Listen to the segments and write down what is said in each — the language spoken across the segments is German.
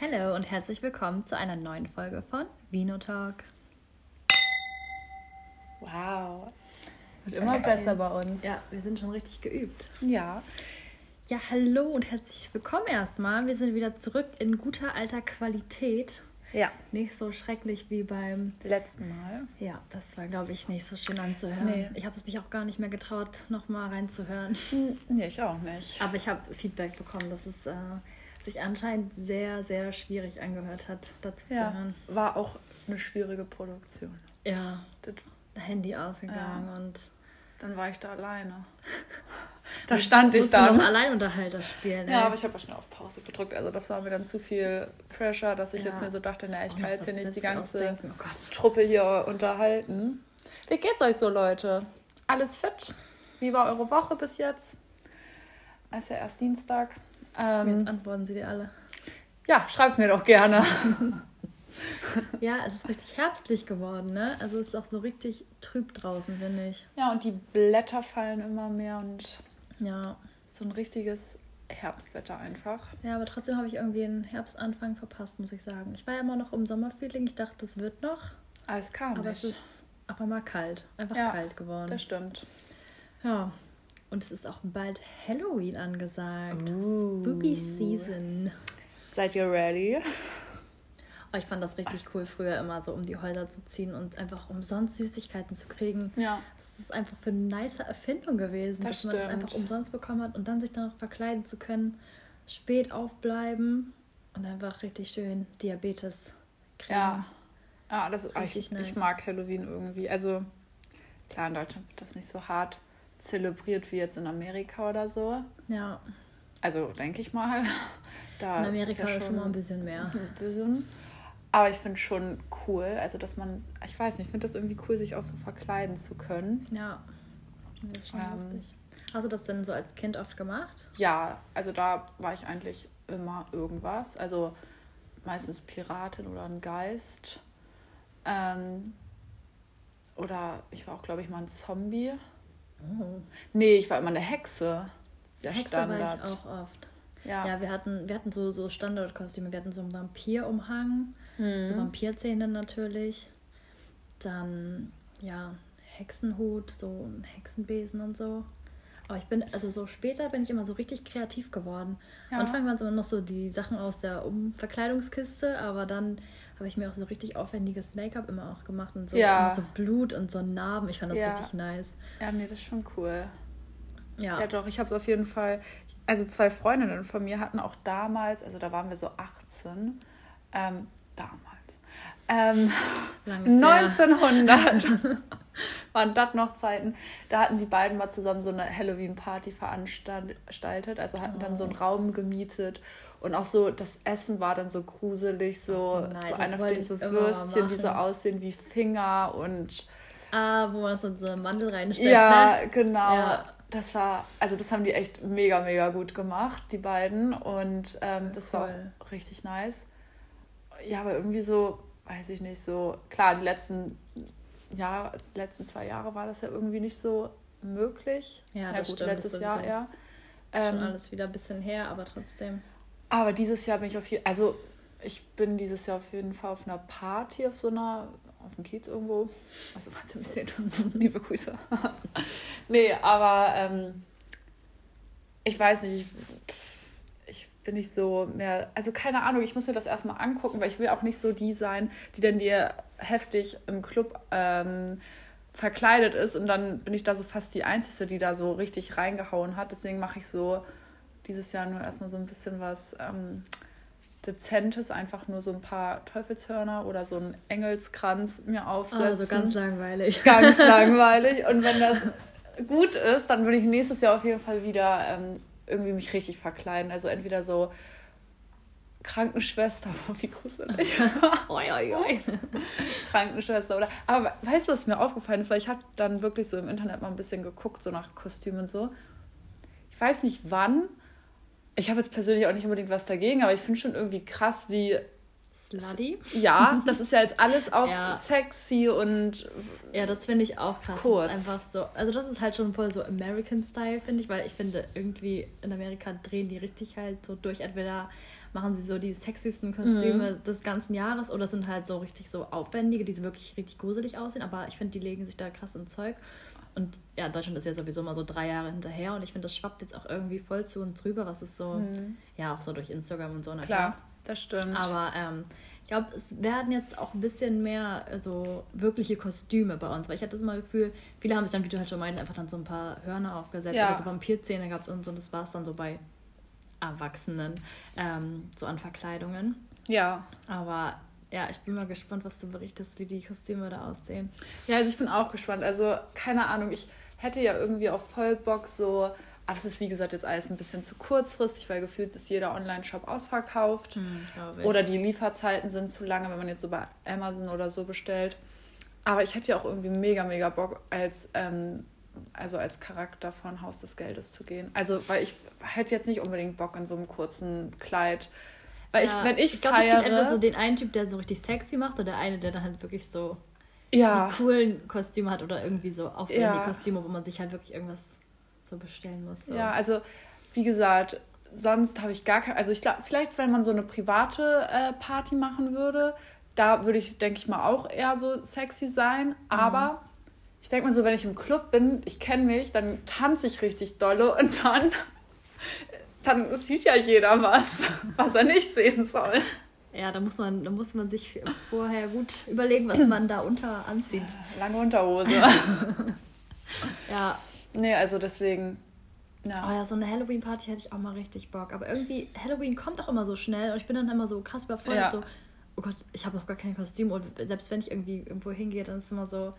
Hallo und herzlich willkommen zu einer neuen Folge von Vino Talk. Wow. Wird immer besser bei uns. Ja, wir sind schon richtig geübt. Ja. Ja, hallo und herzlich willkommen erstmal. Wir sind wieder zurück in guter alter Qualität. Ja. Nicht so schrecklich wie beim letzten Mal. Ja, das war, glaube ich, nicht so schön anzuhören. Nee. Ich habe es mich auch gar nicht mehr getraut, nochmal reinzuhören. Nee, ich auch nicht. Aber ich habe Feedback bekommen, dass es äh, sich anscheinend sehr, sehr schwierig angehört hat, dazu zu Ja. hören. War auch eine schwierige Produktion. Ja, Das, Handy ausgegangen Ja. und dann war ich da alleine. Da stand ich du noch. Alleinunterhalter spielen. Ja, ey. aber ich habe auch schnell auf Pause gedrückt. Also das war mir dann zu viel Pressure, dass ich Ja. jetzt mir so dachte, na, ich Und kann jetzt hier nicht die ganze? Oh. Truppe hier unterhalten. Wie geht's euch so, Leute? Alles fit? Wie war eure Woche bis jetzt? Es ist ja erst Dienstag. Ähm, Jetzt antworten sie dir alle. ja, schreibt mir doch gerne. Ja, es ist richtig herbstlich geworden, ne? Also es ist auch so richtig trüb draußen, finde ich. Ja, und die Blätter fallen immer mehr und Ja. so ein richtiges Herbstwetter einfach. Ja, aber trotzdem habe ich irgendwie einen Herbstanfang verpasst, muss ich sagen. Ich war ja immer noch im Sommerfeeling. Ich dachte, das wird noch. Aber es kam Aber es nicht. ist auf einmal kalt. Einfach Ja, kalt geworden. Das stimmt. Ja. Und es ist auch bald Halloween angesagt. Uh. Spooky Season. Seid ihr ready? Oh, ich fand das richtig cool, früher immer so um die Häuser zu ziehen und einfach umsonst Süßigkeiten zu kriegen. Ja. Das ist einfach für eine nice Erfindung gewesen, Das dass man das stimmt. einfach umsonst bekommen hat und dann sich noch verkleiden zu können, spät aufbleiben und einfach richtig schön Diabetes kriegen. Ja. Ja, das ist Richtig ich, nice. ich mag Halloween irgendwie. Also klar, in Deutschland wird das nicht so hart zelebriert wie jetzt in Amerika oder so. Ja, Also denke ich mal. Da in ist es Amerika ja ist schon mal ein bisschen mehr. Ein bisschen. Aber ich finde schon cool, also dass man, ich weiß nicht, ich finde das irgendwie cool, sich auch so verkleiden zu können. Ja, das ist schon Ähm. lustig. Hast du das denn so als Kind oft gemacht? Ja, also da war ich eigentlich immer irgendwas. Also meistens Piratin oder ein Geist. Ähm, oder ich war auch, glaube ich, mal ein Zombie. Oh. Nee, ich war immer eine Hexe. Der Hexe Standard. war ich auch oft. Ja. Ja, wir hatten, wir hatten so, so Standardkostüme. Wir hatten so einen Vampirumhang, so Mhm. Vampirzähne natürlich. Dann, ja, Hexenhut, so ein Hexenbesen und so. Aber ich bin, also so später bin ich immer so richtig kreativ geworden. Ja. Am Anfang waren es immer noch so die Sachen aus der um Verkleidungskiste, aber dann habe ich mir auch so richtig aufwendiges Make-up immer auch gemacht und so, Ja. und so Blut und so Narben. Ich fand das Ja. richtig nice. ja, nee, das ist schon cool. Ja. Ja, doch, ich habe es auf jeden Fall. Also zwei Freundinnen von mir hatten auch damals, also da waren wir so 18, ähm, damals. Ähm, Langes Jahr. 1900 waren das noch Zeiten. Da hatten die beiden mal zusammen so eine Halloween-Party veranstaltet. Also hatten dann so einen Raum gemietet. Und auch so, das Essen war dann so gruselig, so, Oh, nice. so einer von so immer Würstchen, die so aussehen wie Finger und Ah, wo man so eine Mandel reinsteckt, ja, ne? genau. Ja. Das war, also das haben die echt mega, mega gut gemacht, die beiden. Und ähm, das war Cool. auch richtig nice. Ja, aber irgendwie so, weiß ich nicht, so, klar, die letzten, ja, die letzten zwei Jahre war das ja irgendwie nicht so möglich. Ja, das gut, stimmt, letztes das Jahr eher. Schon Ähm, alles wieder ein bisschen her, aber trotzdem. Aber dieses Jahr bin ich auf jeden also ich bin dieses Jahr auf jeden Fall auf einer Party, auf so einer, auf dem Kiez irgendwo. Also ihr mich seht, liebe Grüße. nee, aber ähm, ich weiß nicht, ich, ich bin nicht so mehr, also keine Ahnung, ich muss mir das erstmal angucken, weil ich will auch nicht so die sein, die dann dir heftig im Club ähm, verkleidet ist und dann bin ich da so fast die Einzige, die da so richtig reingehauen hat. Deswegen mache ich so dieses Jahr nur erstmal so ein bisschen was ähm, Dezentes, einfach nur so ein paar Teufelshörner oder so einen Engelskranz mir aufsetzen. Also ganz langweilig. Ganz langweilig. Und wenn das gut ist, dann würde ich nächstes Jahr auf jeden Fall wieder ähm, irgendwie mich richtig verkleiden. Also entweder so Krankenschwester, wie gruselig. oi, oi, oi. Krankenschwester oder. Aber weißt du, was mir aufgefallen ist? Weil ich habe dann wirklich so im Internet mal ein bisschen geguckt, so nach Kostümen und so. Ich weiß nicht wann. Ich habe jetzt persönlich auch nicht unbedingt was dagegen, aber ich finde schon irgendwie krass, wie. Slutty? Ja, das ist ja jetzt alles auch Ja. sexy und. Ja, das finde ich auch krass. Kurz. Einfach so, also das ist halt schon voll so American Style, finde ich, weil ich finde, irgendwie in Amerika drehen die richtig halt so durch. Entweder machen sie so die sexiesten Kostüme Mhm. des ganzen Jahres oder sind halt so richtig so aufwendige, die so wirklich richtig gruselig aussehen. Aber ich finde, die legen sich da krass ins Zeug. Und ja, Deutschland ist ja sowieso mal so drei Jahre hinterher und ich finde, das schwappt jetzt auch irgendwie voll zu uns drüber, was ist so, ja, auch so durch Instagram und so. Na Mhm. Klar, das stimmt. aber ähm, ich glaube, es werden jetzt auch ein bisschen mehr so wirkliche Kostüme bei uns, weil ich hatte das mal Gefühl, viele haben sich dann, wie du halt schon meintest, einfach dann so ein paar Hörner aufgesetzt Ja. oder so Vampirzähne gehabt und so. Und das war es dann so bei Erwachsenen, ähm, so an Verkleidungen. ja. Aber ja, ich bin mal gespannt, was du berichtest, wie die Kostüme da aussehen. Ja, also ich bin auch gespannt. Also, keine Ahnung, ich hätte ja irgendwie auf voll Bock so. Ah, das ist wie gesagt jetzt alles ein bisschen zu kurzfristig, weil gefühlt ist jeder Online-Shop ausverkauft. glaube Oder die Lieferzeiten sind zu lange, wenn man jetzt so bei Amazon oder so bestellt. Aber ich hätte ja auch irgendwie mega, mega Bock, als, ähm, also als Charakter von Haus des Geldes zu gehen. Also, weil ich hätte jetzt nicht unbedingt Bock in so einem kurzen Kleid. Weil ich, Ja, wenn ich, ich glaube, es gibt entweder feiere. so den einen Typ, der so richtig sexy macht, oder der eine, der dann halt wirklich so ja, die coolen Kostüme hat oder irgendwie so aufwendige Ja. Kostüme, wo man sich halt wirklich irgendwas so bestellen muss. So. Ja, also wie gesagt, sonst habe ich gar kein. Also ich glaube, vielleicht, wenn man so eine private äh, Party machen würde, da würde ich, denke ich mal, auch eher so sexy sein. Aber ich denke mal so, wenn ich im Club bin, ich kenne mich, dann tanze ich richtig dolle und dann, dann sieht ja jeder was, was er nicht sehen soll. Ja, da muss man, da muss man sich vorher gut überlegen, was man da unter anzieht. Lange Unterhose. Ja, nee, also deswegen. oh Ja. ja, so eine Halloween-Party hätte ich auch mal richtig Bock. Aber irgendwie, Halloween kommt auch immer so schnell und ich bin dann immer so krass überfordert. Ja. So, oh Gott, ich habe noch gar kein Kostüm. Und selbst wenn ich irgendwie irgendwo hingehe, dann ist es immer so,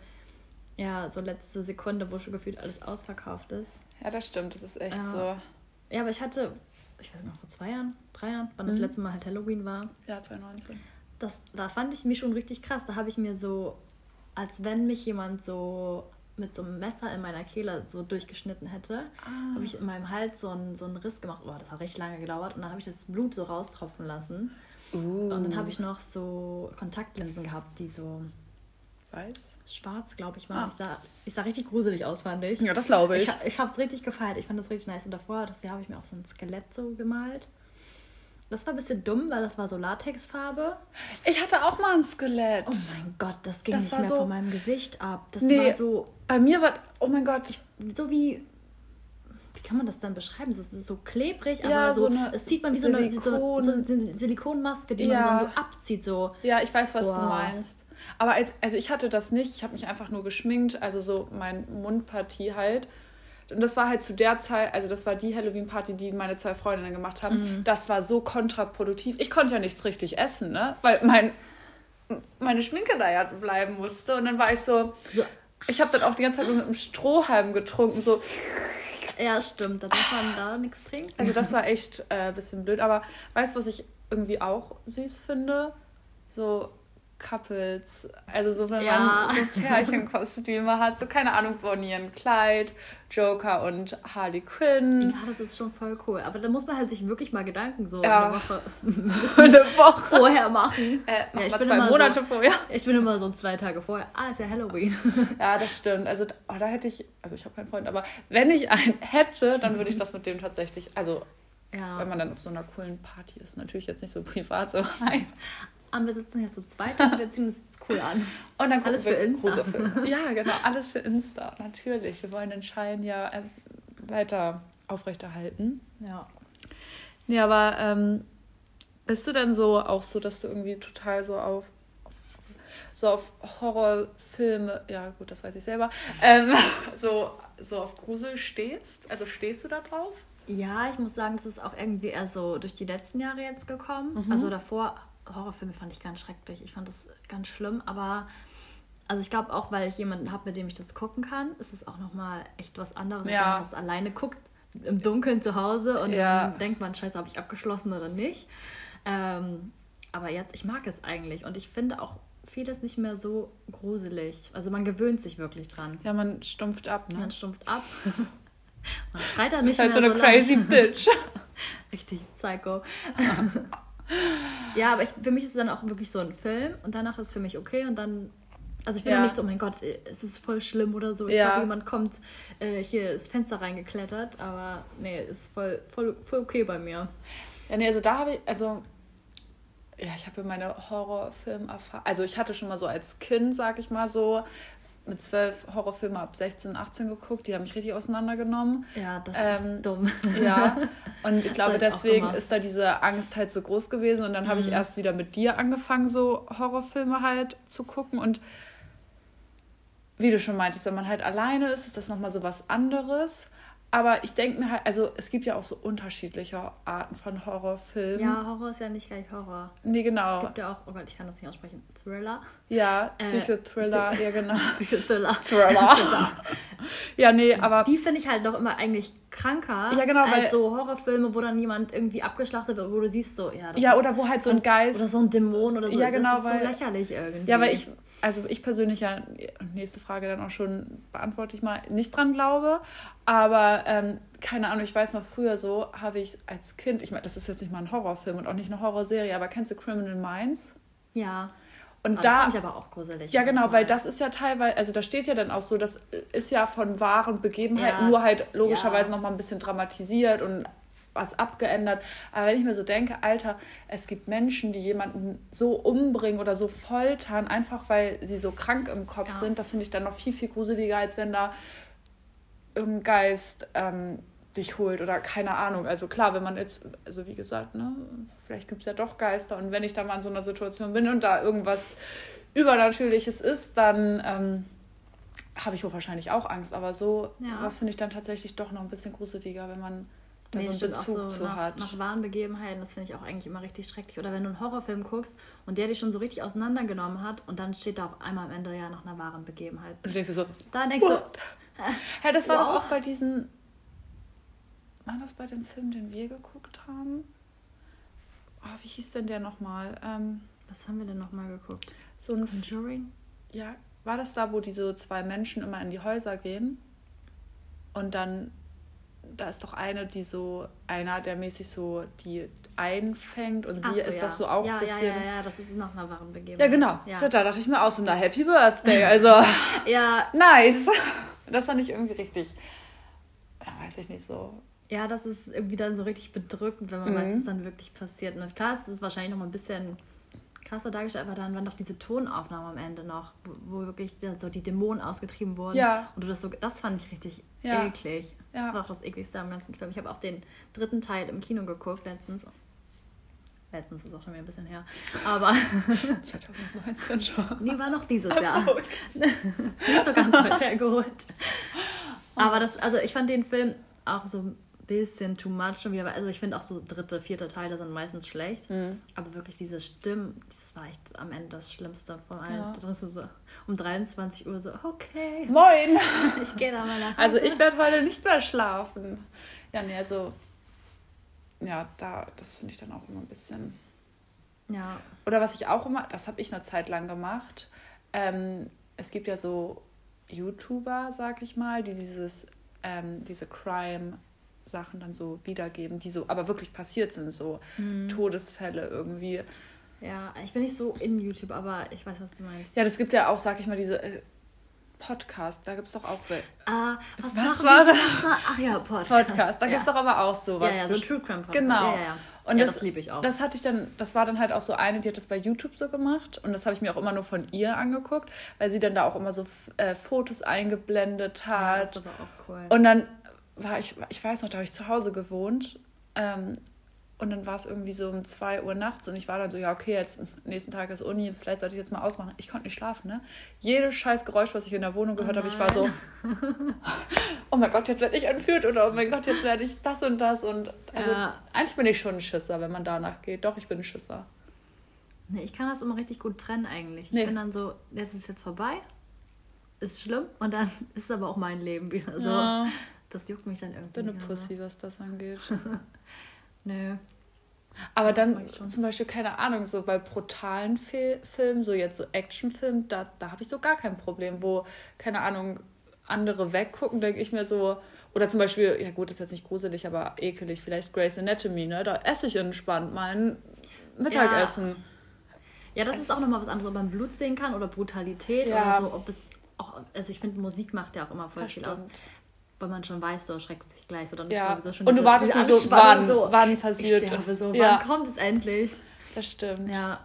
ja, so letzte Sekunde, wo schon gefühlt alles ausverkauft ist. ja, das stimmt, das ist echt Ja. so. Ja, aber ich hatte, ich weiß nicht, noch vor zwei Jahren, drei Jahren, wann das Mhm. letzte Mal halt Halloween war. Ja, 2019. das, da fand ich mich schon richtig krass. Da habe ich mir so, als wenn mich jemand so mit so einem Messer in meiner Kehle so durchgeschnitten hätte, Ah. habe ich in meinem Hals so einen, so einen Riss gemacht. Oh, das hat richtig lange gedauert. Und dann habe ich das Blut so raustropfen lassen. Uh. Und dann habe ich noch so Kontaktlinsen gehabt, die so Weiß? schwarz, glaube ich, waren. Ah. Ich, sah, ich sah richtig gruselig aus, fand ich. Ja, das glaube ich. Ich, ich habe es richtig gefeiert. Ich fand das richtig nice. Und davor, das Jahr habe ich mir auch so ein Skelett so gemalt. Das war ein bisschen dumm, weil das war so Latexfarbe. Ich hatte auch mal ein Skelett. Oh mein Gott, das ging Das nicht war mehr so- von meinem Gesicht ab. Das Nee. war so, Bei mir war, oh mein Gott, so wie, wie kann man das dann beschreiben? Das ist so klebrig, aber Ja, so, so eine es zieht man wie so eine, wie so, Silikon- so eine Silikonmaske, die Ja. man dann so abzieht. So. ja, ich weiß, was du Boah. meinst. Aber als, also ich hatte das nicht, ich habe mich einfach nur geschminkt, also so mein Mundpartie halt. Und das war halt zu der Zeit, also das war die Halloween-Party, die meine zwei Freundinnen gemacht haben. Mhm. Das war so kontraproduktiv. Ich konnte ja nichts richtig essen, ne? Weil mein, meine Schminke da ja bleiben musste. Und dann war ich so, So. ich habe dann auch die ganze Zeit nur mit einem Strohhalm getrunken, so. Ja, stimmt, da darf man da nichts trinken. Also das war echt äh, ein bisschen blöd. Aber weißt du, was ich irgendwie auch süß finde? So Couples, also so wenn Ja. man so Pärchenkostüme hat, so keine Ahnung, Bonnie und Clyde, Joker und Harley Quinn. Ja, das ist schon voll cool. Aber da muss man halt sich wirklich mal Gedanken so Ja. eine Woche Eine Woche. vorher machen. Äh, mach Ja, ich bin zwei immer so- Monate vorher. Ich bin immer so zwei Tage vorher. Ah, ist ja Halloween. Ja, das stimmt. Also oh, da hätte ich, also ich habe keinen Freund, aber wenn ich einen hätte, dann würde ich das mit dem tatsächlich, also Ja. wenn man dann auf so einer coolen Party ist, natürlich jetzt nicht so privat, so hi. Ah, wir sitzen hier zu zweit und wir ziehen uns jetzt cool an. Und dann Alles für Insta. Gruselfilme. Ja, genau, alles für Insta, natürlich. Wir wollen den Schein ja äh, weiter aufrechterhalten. Ja. Nee, aber ähm, bist du denn so auch so, dass du irgendwie total so auf so auf Horrorfilme, ja gut, das weiß ich selber, ähm, so, so auf Grusel stehst? Also stehst du da drauf? Ja, ich muss sagen, das ist auch irgendwie eher so durch die letzten Jahre jetzt gekommen. Mhm. Also davor, Horrorfilme fand ich ganz schrecklich. Ich fand das ganz schlimm, aber also ich glaube auch, weil ich jemanden habe, mit dem ich das gucken kann, ist es auch nochmal echt was anderes, Ja. wenn man das alleine guckt, im Dunkeln zu Hause und Ja. dann denkt man, scheiße, habe ich abgeschlossen oder nicht. Ähm, aber jetzt, ich mag es eigentlich und ich finde auch vieles nicht mehr so gruselig. Also man gewöhnt sich wirklich dran. Ja, man stumpft ab, ne? Man stumpft ab. Man schreit dann Das nicht halt so mehr eine so crazy bitch. Richtig psycho. ja, aber ich, für mich ist es dann auch wirklich so ein Film und danach ist es für mich okay und dann. Also ich bin Ja. nicht so, oh mein Gott, es ist voll schlimm oder so. Ich Ja. glaube, jemand kommt äh, hier ins Fenster reingeklettert, aber nee, ist voll, voll, voll okay bei mir. Ja, nee, also da habe ich, also ja, ich habe meine Horrorfilm-Erfahrung. Also ich hatte schon mal so als Kind, sag ich mal so, mit zwölf Horrorfilme ab 16, 18 geguckt. Die haben mich richtig auseinandergenommen. Ja, das ist ähm, dumm. Ja, und ich glaube, deswegen ist da diese Angst halt so groß gewesen. Und dann habe mhm. ich erst wieder mit dir angefangen, so Horrorfilme halt zu gucken. Und wie du schon meintest, wenn man halt alleine ist, ist das nochmal so was anderes. Aber ich denke mir halt, also es gibt ja auch so unterschiedliche Arten von Horrorfilmen. Ja, Horror ist ja nicht gleich Horror. Nee, genau. Es gibt ja auch, oh Gott, ich kann das nicht aussprechen, Thriller. Ja, äh, Psychothriller, äh, ja genau. Psychothriller. Thriller. ja, nee, aber... Die finde ich halt doch immer eigentlich kranker ja, genau, als so Horrorfilme, wo dann jemand irgendwie abgeschlachtet wird, wo du siehst so, ja, das Ja, oder wo halt so ein Geist... Oder so ein Dämon oder so. Ja, genau, das ist weil, so lächerlich irgendwie. Ja, weil ich also ich persönlich ja, nächste Frage dann auch schon beantworte ich mal, nicht dran glaube. Aber ähm, keine Ahnung, ich weiß noch früher so, habe ich als Kind, ich meine, das ist jetzt nicht mal ein Horrorfilm und auch nicht eine Horrorserie, aber kennst du Criminal Minds? Ja. Und oh, da, das fand ich aber auch gruselig. Ja, genau, weil das ist ja teilweise, also da steht ja dann auch so, das ist ja von wahren Begebenheiten, ja. nur halt logischerweise ja. nochmal ein bisschen dramatisiert und was abgeändert. Aber wenn ich mir so denke, Alter, es gibt Menschen, die jemanden so umbringen oder so foltern, einfach weil sie so krank im Kopf ja. sind, das finde ich dann noch viel, viel gruseliger, als wenn da irgendein Geist ähm, dich holt oder keine Ahnung. Also klar, wenn man jetzt, also wie gesagt, ne, vielleicht gibt es ja doch Geister und wenn ich da mal in so einer Situation bin und da irgendwas Übernatürliches ist, dann ähm, habe ich wahrscheinlich auch Angst. Aber so, ja. was finde ich dann tatsächlich doch noch ein bisschen gruseliger, wenn man da nee, so einen Bezug so zu nach, hat. Nach wahren Begebenheiten, das finde ich auch eigentlich immer richtig schrecklich. Oder wenn du einen Horrorfilm guckst und der dich schon so richtig auseinandergenommen hat und dann steht da auf einmal am Ende ja nach einer wahren Begebenheit. Und du denkst dir so, da denkst du. Ja, das war wow. doch auch bei diesen. War das bei dem Film, den wir geguckt haben? Oh, wie hieß denn der nochmal? Ähm, Was haben wir denn nochmal geguckt? So ein Conjuring? Ja, war das da, wo diese zwei Menschen immer in die Häuser gehen und dann da ist doch eine, die so, einer, der mäßig so die einfängt und sie so, ist ja. doch so auch ja, ein bisschen. Ja, ja, ja, das ist noch eine wahren Begebenheit. Ja, genau. Ja. Da dachte ich mir auch so, na, Happy Birthday. Also, ja. Nice. Das fand ich irgendwie richtig, ja, weiß ich nicht so. Ja, das ist irgendwie dann so richtig bedrückend, wenn man mhm. weiß, was dann wirklich passiert. Und klar, es ist wahrscheinlich noch mal ein bisschen krasser dargestellt, aber dann waren doch diese Tonaufnahmen am Ende noch, wo, wo wirklich so die Dämonen ausgetrieben wurden. Ja. Und du das so, das fand ich richtig ja. eklig. Ja. Das war auch das ekligste am ganzen Film. Ich habe auch den dritten Teil im Kino geguckt letztens. Letztens ist auch schon wieder ein bisschen her. Aber. 2019 schon. Nee, war noch dieses Ach, Jahr. Okay. Nicht so ganz weit hergeholt. Aber das, also ich fand den Film auch so bisschen too much schon wieder. Also ich finde auch so dritte, vierte Teile sind meistens schlecht. Mhm. Aber wirklich diese Stimmen, das war echt am Ende das Schlimmste von allen. Ja. Da so um 23 Uhr so, okay. Moin! ich gehe da mal nach also Hause. Also ich werde heute nicht mehr schlafen. Ja, nee, also ja, da, das finde ich dann auch immer ein bisschen. Ja. Oder was ich auch immer, das habe ich eine Zeit lang gemacht. Ähm, es gibt ja so YouTuber, sag ich mal, die dieses, ähm, diese Crime Sachen dann so wiedergeben, die so aber wirklich passiert sind, so mhm. Todesfälle irgendwie. Ja, ich bin nicht so in YouTube, aber ich weiß, was du meinst. Ja, das gibt ja auch, sag ich mal, diese äh, Podcast, da gibt es doch auch. Ah, was, was war das? Ach ja, Podcast. Podcast, da ja. gibt es doch aber auch sowas. Ja, ja, so True Crime Podcast. Genau. Ja, ja, ja. Und ja, das, das liebe ich auch. Das hatte ich dann, das war dann halt auch so eine, die hat das bei YouTube so gemacht und das habe ich mir auch immer nur von ihr angeguckt, weil sie dann da auch immer so äh, Fotos eingeblendet hat. Ja, das ist aber auch cool. Und dann war ich, ich weiß noch, da habe ich zu Hause gewohnt. Ähm, und dann war es irgendwie so um 2 Uhr nachts und ich war dann so, ja, okay, jetzt nächsten Tag ist Uni, vielleicht sollte ich jetzt mal ausmachen. Ich konnte nicht schlafen, ne? Jedes scheiß Geräusch, was ich in der Wohnung gehört oh habe, ich war so, oh mein Gott, jetzt werde ich entführt oder oh mein Gott, jetzt werde ich das und das. Und also ja. eigentlich bin ich schon ein Schisser, wenn man danach geht. Doch, ich bin ein Schisser. Nee, ich kann das immer richtig gut trennen eigentlich. Nee. Ich bin dann so, jetzt ist jetzt vorbei, ist schlimm und dann ist es aber auch mein Leben wieder so. Ja. Das juckt mich dann irgendwie. Ich bin eine Pussy, was das angeht. Nö. Aber dann zum Beispiel, keine Ahnung, so bei brutalen Fil Filmen, so jetzt so Actionfilmen, da, da habe ich so gar kein Problem, wo, keine Ahnung, andere weggucken, denke ich mir so, oder zum Beispiel, ja gut, das ist jetzt nicht gruselig, aber ekelig, vielleicht Grey's Anatomy, ne? Da esse ich entspannt mein Mittagessen. Ja, ja das also, ist auch nochmal was anderes, ob man Blut sehen kann oder Brutalität ja. oder so, ob es auch, also ich finde, Musik macht ja auch immer voll viel aus. Weil man schon weiß, du erschreckst dich gleich. So, dann ja. ist sowieso schon und du wartest nur so, wann, so, wann passiert es. So, ja. Wann kommt es endlich? Das stimmt. Ja.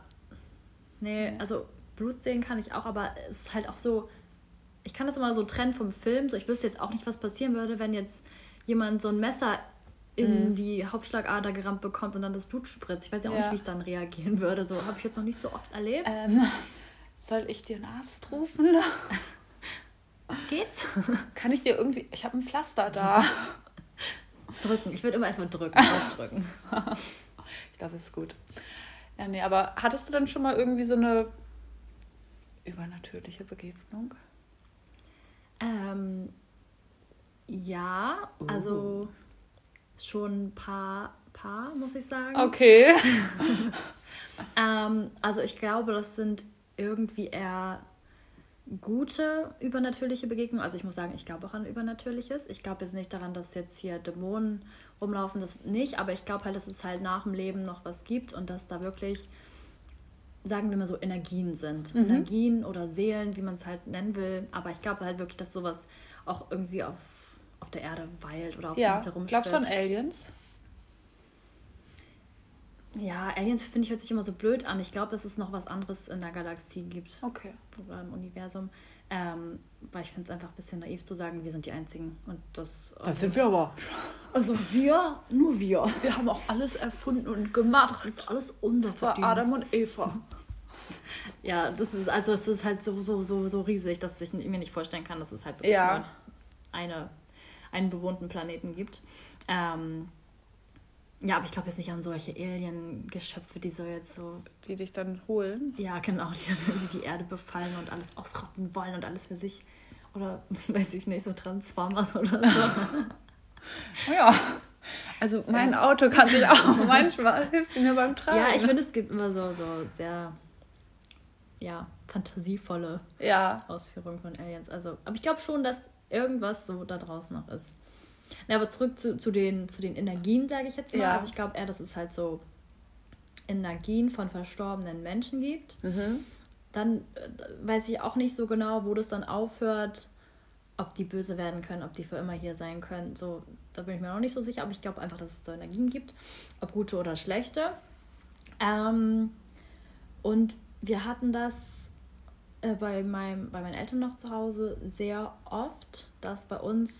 Nee, also Blut sehen kann ich auch, aber es ist halt auch so, ich kann das immer so trennen vom Film. So, ich wüsste jetzt auch nicht, was passieren würde, wenn jetzt jemand so ein Messer in mhm. die Hauptschlagader gerammt bekommt und dann das Blut spritzt. Ich weiß ja auch ja. nicht, wie ich dann reagieren würde. So habe ich jetzt noch nicht so oft erlebt. Ähm, soll ich dir einen Arzt rufen? Geht's? Kann ich dir irgendwie. Ich habe ein Pflaster da. drücken. Ich würde immer erstmal drücken, aufdrücken. ich glaube, das ist gut. Ja, nee, aber hattest du dann schon mal irgendwie so eine übernatürliche Begegnung? Ähm, ja, uh. also schon ein paar, paar, muss ich sagen. Okay. ähm, also ich glaube, das sind irgendwie eher gute übernatürliche Begegnungen. Also ich muss sagen, ich glaube auch an Übernatürliches. Ich glaube jetzt nicht daran, dass jetzt hier Dämonen rumlaufen, das nicht, aber ich glaube halt, dass es halt nach dem Leben noch was gibt und dass da wirklich, sagen wir mal so, Energien sind. Mhm. Energien oder Seelen, wie man es halt nennen will. Aber ich glaube halt wirklich, dass sowas auch irgendwie auf, auf der Erde weilt oder auf ja. uns herumsteht. Glaubst du an Aliens? Ja, Aliens finde ich hört sich immer so blöd an. Ich glaube, dass es noch was anderes in der Galaxie gibt. Okay. Oder im Universum. Ähm, weil ich finde es einfach ein bisschen naiv zu sagen, wir sind die Einzigen. Und das. Das sind wir aber. Also wir, nur wir. Wir haben auch alles erfunden und gemacht. Das ist alles unser das war Adam und Eva. ja, das ist, also es ist halt so, so, so, so riesig, dass ich mir nicht vorstellen kann, dass es halt wirklich ja. nur eine, einen bewohnten Planeten gibt. Ähm, ja, aber ich glaube jetzt nicht an solche Alien-Geschöpfe, die so jetzt so. Die dich dann holen? Ja, genau, die dann irgendwie die Erde befallen und alles ausrotten wollen und alles für sich. Oder weiß ich nicht, so Transformers oder so. ja. Also mein äh. Auto kann sich auch manchmal hilft sie mir beim Tragen. Ja, ich finde, es gibt immer so, so sehr ja, fantasievolle ja. Ausführungen von Aliens. Also, aber ich glaube schon, dass irgendwas so da draußen noch ist. Na, aber zurück zu, zu, den, zu den Energien, sage ich jetzt mal. Ja. Also ich glaube eher, dass es halt so Energien von verstorbenen Menschen gibt. Mhm. Dann äh, weiß ich auch nicht so genau, wo das dann aufhört, ob die böse werden können, ob die für immer hier sein können. So, da bin ich mir noch nicht so sicher, aber ich glaube einfach, dass es so Energien gibt, ob gute oder schlechte. Ähm, und wir hatten das äh, bei, meinem, bei meinen Eltern noch zu Hause sehr oft, dass bei uns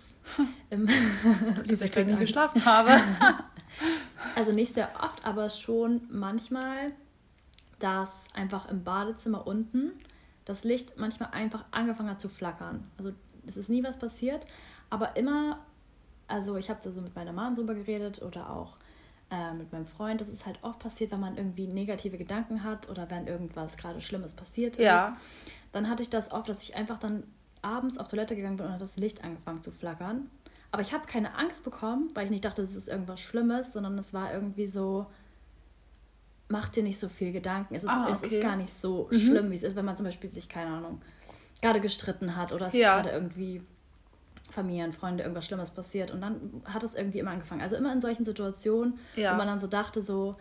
dass ich nicht geschlafen habe. also nicht sehr oft, aber schon manchmal, dass einfach im Badezimmer unten das Licht manchmal einfach angefangen hat zu flackern. Also es ist nie was passiert, aber immer, also ich habe da so mit meiner Mom drüber geredet oder auch äh, mit meinem Freund, das ist halt oft passiert, wenn man irgendwie negative Gedanken hat oder wenn irgendwas gerade Schlimmes passiert ja. ist. Dann hatte ich das oft, dass ich einfach dann abends auf Toilette gegangen bin und hat das Licht angefangen zu flackern. Aber ich habe keine Angst bekommen, weil ich nicht dachte, es ist irgendwas Schlimmes, sondern es war irgendwie so, mach dir nicht so viel Gedanken. Es ist, ah, okay. es ist gar nicht so mhm. schlimm, wie es ist, wenn man zum Beispiel sich, keine Ahnung, gerade gestritten hat oder es ja. gerade irgendwie Familien, Freunde, irgendwas Schlimmes passiert. Und dann hat es irgendwie immer angefangen. Also immer in solchen Situationen, ja. wo man dann so dachte, so,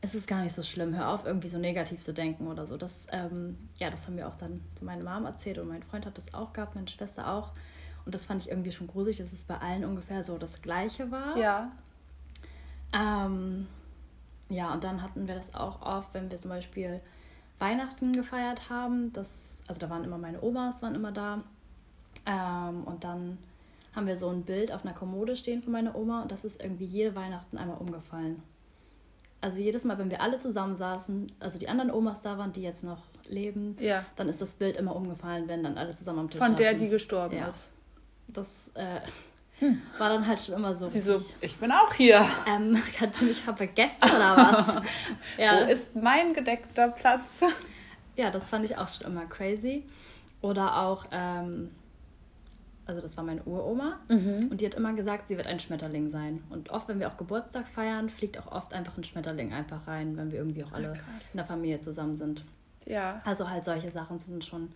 es ist gar nicht so schlimm, hör auf, irgendwie so negativ zu denken oder so. Das, ähm, ja, das haben wir auch dann zu meiner Mom erzählt und mein Freund hat das auch gehabt, meine Schwester auch. Und das fand ich irgendwie schon gruselig, dass es bei allen ungefähr so das Gleiche war. Ja. Ähm, ja, und dann hatten wir das auch oft, wenn wir zum Beispiel Weihnachten gefeiert haben. Das, also da waren immer meine Omas, waren immer da. Ähm, und dann haben wir so ein Bild auf einer Kommode stehen von meiner Oma und das ist irgendwie jede Weihnachten einmal umgefallen. Also jedes Mal, wenn wir alle zusammen saßen, also die anderen Omas da waren, die jetzt noch leben, ja. dann ist das Bild immer umgefallen, wenn dann alle zusammen am Tisch Von der, die gestorben ja. ist. Das äh, hm. war dann halt schon immer so. Sie so, ich bin auch hier. Ähm, kannst du mich vergessen oder was? ja. Wo ist mein gedeckter Platz? Ja, das fand ich auch schon immer crazy. Oder auch, ähm, also das war meine Uroma, mhm. und die hat immer gesagt, sie wird ein Schmetterling sein. Und oft, wenn wir auch Geburtstag feiern, fliegt auch oft einfach ein Schmetterling einfach rein, wenn wir irgendwie auch alle Krass. in der Familie zusammen sind. Ja. Also halt solche Sachen sind schon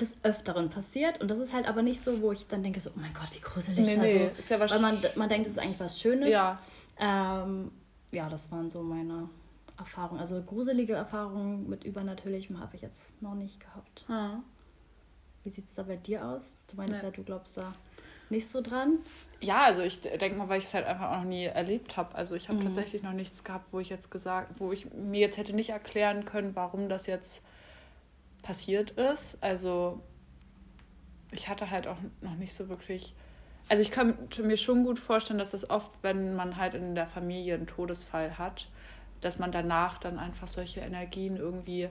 des Öfteren passiert. Und das ist halt aber nicht so, wo ich dann denke, so, oh mein Gott, wie gruselig. Nee, also, nee, ist ja was weil man, man denkt, es ist eigentlich was Schönes. Ja. Ähm, ja, das waren so meine Erfahrungen. Also gruselige Erfahrungen mit Übernatürlichem habe ich jetzt noch nicht gehabt. Hm. Wie sieht es da bei dir aus? Du meinst nee. ja, du glaubst da. nicht so dran? Ja, also ich denke mal, weil ich es halt einfach auch noch nie erlebt habe. Also ich habe Mhm. tatsächlich noch nichts gehabt, wo ich jetzt gesagt, wo ich mir jetzt hätte nicht erklären können, warum das jetzt passiert ist. Also ich hatte halt auch noch nicht so wirklich. Also ich könnte mir schon gut vorstellen, dass das oft, wenn man halt in der Familie einen Todesfall hat, dass man danach dann einfach solche Energien irgendwie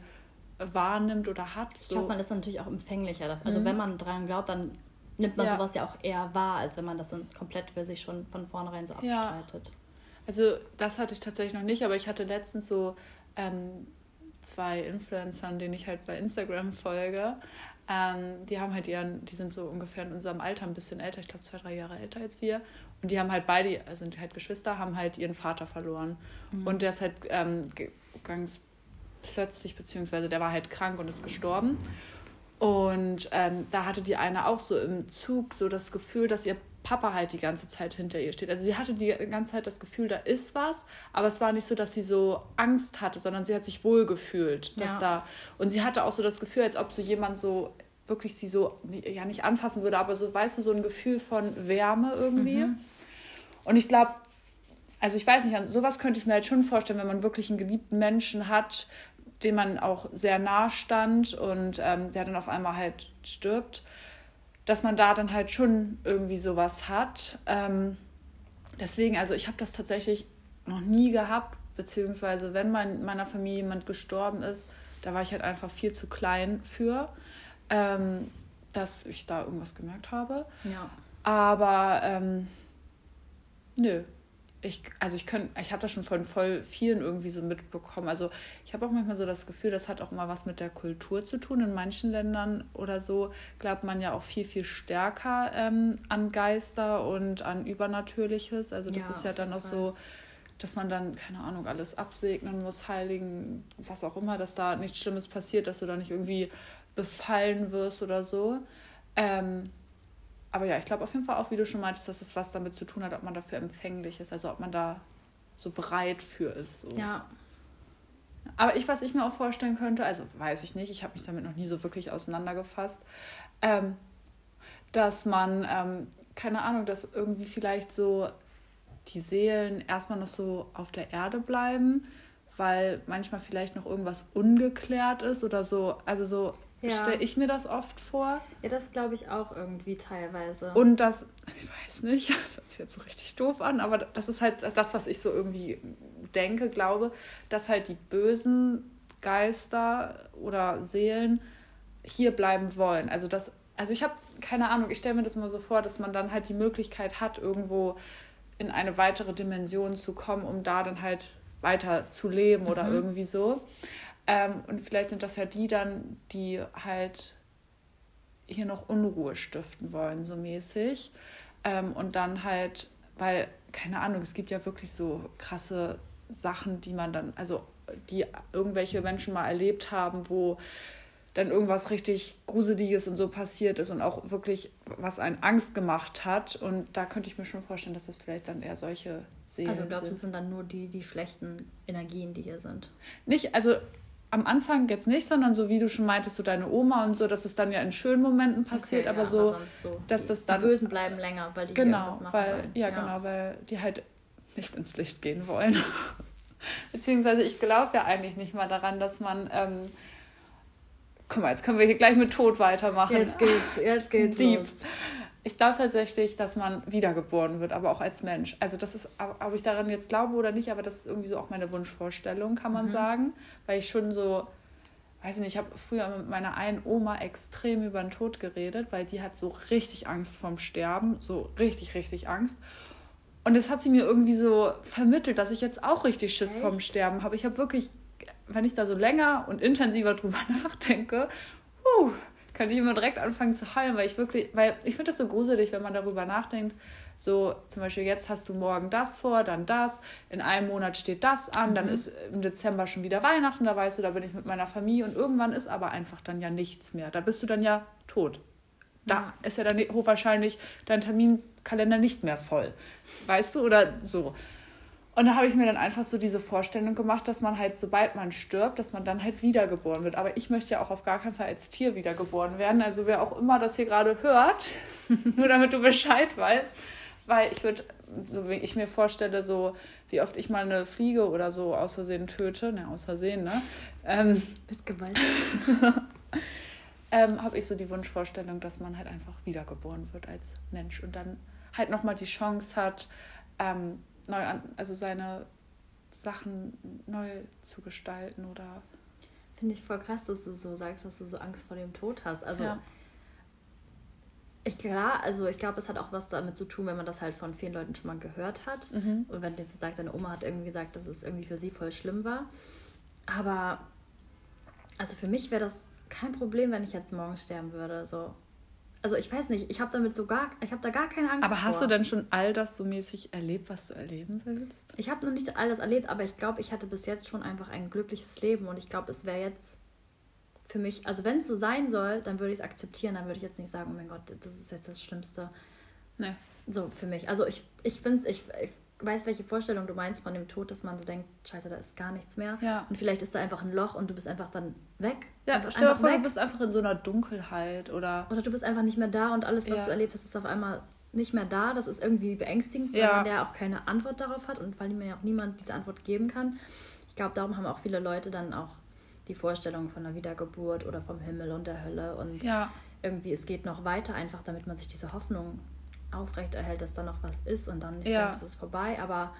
wahrnimmt oder hat. Ich glaube, man ist natürlich auch empfänglicher dafür. Also Mhm. wenn man dran glaubt, dann nimmt man Ja. sowas ja auch eher wahr, als wenn man das dann komplett für sich schon von vornherein so Ja. abstreitet. Also das hatte ich tatsächlich noch nicht, aber ich hatte letztens so ähm, zwei Influencern, denen ich halt bei Instagram folge. Ähm, die haben halt ihren, die sind so ungefähr in unserem Alter ein bisschen älter, ich glaube zwei, drei Jahre älter als wir. Und die haben halt beide, also sind halt Geschwister, haben halt ihren Vater verloren. Mhm. Und der ist halt ähm, ganz plötzlich, beziehungsweise der war halt krank und ist gestorben. Und ähm, da hatte die eine auch so im Zug so das Gefühl, dass ihr Papa halt die ganze Zeit hinter ihr steht. Also sie hatte die ganze Zeit das Gefühl, da ist was, aber es war nicht so, dass sie so Angst hatte, sondern sie hat sich wohl gefühlt, dass Ja. da und sie hatte auch so das Gefühl, als ob so jemand so wirklich sie so ja nicht anfassen würde, aber so weißt du so ein Gefühl von Wärme irgendwie. Und ich glaube, also ich weiß nicht, sowas könnte ich mir halt schon vorstellen, wenn man wirklich einen geliebten Menschen hat, dem man auch sehr nah stand und ähm, der dann auf einmal halt stirbt, dass man da dann halt schon irgendwie sowas hat. Ähm, deswegen, also ich habe das tatsächlich noch nie gehabt, beziehungsweise wenn mein, in meiner Familie jemand gestorben ist, da war ich halt einfach viel zu klein für, ähm, dass ich da irgendwas gemerkt habe. Ja. Aber ähm, nö. Ich, also ich kann, ich habe das schon von voll vielen irgendwie so mitbekommen. Also ich habe auch manchmal so das Gefühl, das hat auch immer was mit der Kultur zu tun. In manchen Ländern oder so glaubt man ja auch viel, viel stärker ähm, an Geister und an Übernatürliches. Also das Ja, ist ja dann auch so, dass man dann, keine Ahnung, alles absegnen muss, heiligen, was auch immer, dass da nichts Schlimmes passiert, dass du da nicht irgendwie befallen wirst oder so. Ähm, aber ja, ich glaube auf jeden Fall auch, wie du schon meintest, dass es was damit zu tun hat, ob man dafür empfänglich ist, also ob man da so bereit für ist. So. Ja. Aber ich, was ich mir auch vorstellen könnte, also weiß ich nicht, ich habe mich damit noch nie so wirklich auseinandergefasst, ähm, dass man, ähm, keine Ahnung, dass irgendwie vielleicht so die Seelen erstmal noch so auf der Erde bleiben, weil manchmal vielleicht noch irgendwas ungeklärt ist oder so. Also so Ja. stelle ich mir das oft vor. Ja, das glaube ich auch irgendwie teilweise. Und das, ich weiß nicht, das hört sich jetzt so richtig doof an, aber das ist halt das, was ich so irgendwie denke, glaube, dass halt die bösen Geister oder Seelen hier bleiben wollen. Also das, also ich habe keine Ahnung, ich stelle mir das immer so vor, dass man dann halt die Möglichkeit hat, irgendwo in eine weitere Dimension zu kommen, um da dann halt weiter zu leben oder Mhm. irgendwie so. Ähm, und vielleicht sind das ja die dann, die halt hier noch Unruhe stiften wollen, so mäßig. Ähm, und dann halt, weil, keine Ahnung, es gibt ja wirklich so krasse Sachen, die man dann, also die irgendwelche Menschen mal erlebt haben, wo dann irgendwas richtig Gruseliges und so passiert ist und auch wirklich was einen Angst gemacht hat. Und da könnte ich mir schon vorstellen, dass das vielleicht dann eher solche Seelen also glaubst du, sind. es sind dann nur die, die schlechten Energien, die hier sind? Nicht, also am Anfang jetzt nicht, sondern so wie du schon meintest, so deine Oma und so, dass es dann ja in schönen Momenten passiert, Okay, aber ja, so, aber so. dass das Die dann Bösen bleiben länger, weil die genau, machen weil wollen. ja, genau, weil die halt nicht ins Licht gehen wollen. Beziehungsweise ich glaube ja eigentlich nicht mal daran, dass man ähm, guck mal, jetzt können wir hier gleich mit Tod weitermachen. Jetzt geht's, jetzt geht's Deep. los. Ich glaube tatsächlich, dass man wiedergeboren wird, aber auch als Mensch. Also das ist, ob ich daran jetzt glaube oder nicht, aber das ist irgendwie so auch meine Wunschvorstellung, kann man Mhm. sagen. Weil ich schon so, weiß ich nicht, ich habe früher mit meiner einen Oma extrem über den Tod geredet, weil die hat so richtig Angst vorm Sterben, so richtig, richtig Angst. Und das hat sie mir irgendwie so vermittelt, dass ich jetzt auch richtig Schiss Echt? vorm Sterben habe. Ich habe wirklich, wenn ich da so länger und intensiver drüber nachdenke, huh, könnte ich immer direkt anfangen zu heulen, weil ich wirklich, weil ich finde das so gruselig, wenn man darüber nachdenkt. So, zum Beispiel, jetzt hast du morgen das vor, dann das, in einem Monat steht das an, dann Mhm. ist im Dezember schon wieder Weihnachten, da weißt du, da bin ich mit meiner Familie und irgendwann ist aber einfach dann ja nichts mehr. Da bist du dann ja tot. Da ist ja dann hochwahrscheinlich dein Terminkalender nicht mehr voll. Weißt du? Oder so. Und da habe ich mir dann einfach so diese Vorstellung gemacht, dass man halt, sobald man stirbt, dass man dann halt wiedergeboren wird. Aber ich möchte ja auch auf gar keinen Fall als Tier wiedergeboren werden. Also wer auch immer das hier gerade hört, nur damit du Bescheid weißt. Weil ich würde, so wie ich mir vorstelle, so wie oft ich mal eine Fliege oder so aus Versehen töte, ne, aus Versehen, ne? Ähm, Mit Gewalt. ähm, habe ich so die Wunschvorstellung, dass man halt einfach wiedergeboren wird als Mensch und dann halt nochmal die Chance hat, ähm, neu an, also seine Sachen neu zu gestalten oder. Finde ich voll krass, dass du so sagst, dass du so Angst vor dem Tod hast. Also ja. ich klar, also ich glaube, es hat auch was damit zu tun, wenn man das halt von vielen Leuten schon mal gehört hat. Mhm. Und wenn jetzt so sagt, seine Oma hat irgendwie gesagt, dass es irgendwie für sie voll schlimm war. Aber also für mich wäre das kein Problem, wenn ich jetzt morgen sterben würde. So, also ich weiß nicht, ich habe damit so gar, ich habe da gar keine Angst Aber hast vor. du denn schon all das so mäßig erlebt, was du erleben willst? Ich habe noch nicht all das erlebt, aber ich glaube, ich hatte bis jetzt schon einfach ein glückliches Leben und ich glaube, es wäre jetzt für mich, also wenn es so sein soll, dann würde ich es akzeptieren, dann würde ich jetzt nicht sagen, oh mein Gott, das ist jetzt das Schlimmste. Nee. So für mich. Also ich, ich finde, ich, ich weiß, welche Vorstellung du meinst von dem Tod, dass man so denkt, scheiße, da ist gar nichts mehr. Ja. Und vielleicht ist da einfach ein Loch und du bist einfach dann weg. Ja, einfach, stell dir vor, weg. du bist einfach in so einer Dunkelheit oder... Oder du bist einfach nicht mehr da und alles, was ja. du erlebt hast, ist auf einmal nicht mehr da. Das ist irgendwie beängstigend, weil ja. man ja auch keine Antwort darauf hat und weil mir ja auch niemand diese Antwort geben kann. Ich glaube, darum haben auch viele Leute dann auch die Vorstellung von einer Wiedergeburt oder vom Himmel und der Hölle und ja. irgendwie es geht noch weiter, einfach damit man sich diese Hoffnung aufrechterhält, dass da noch was ist und dann nicht ja. denkt, es ist vorbei. Aber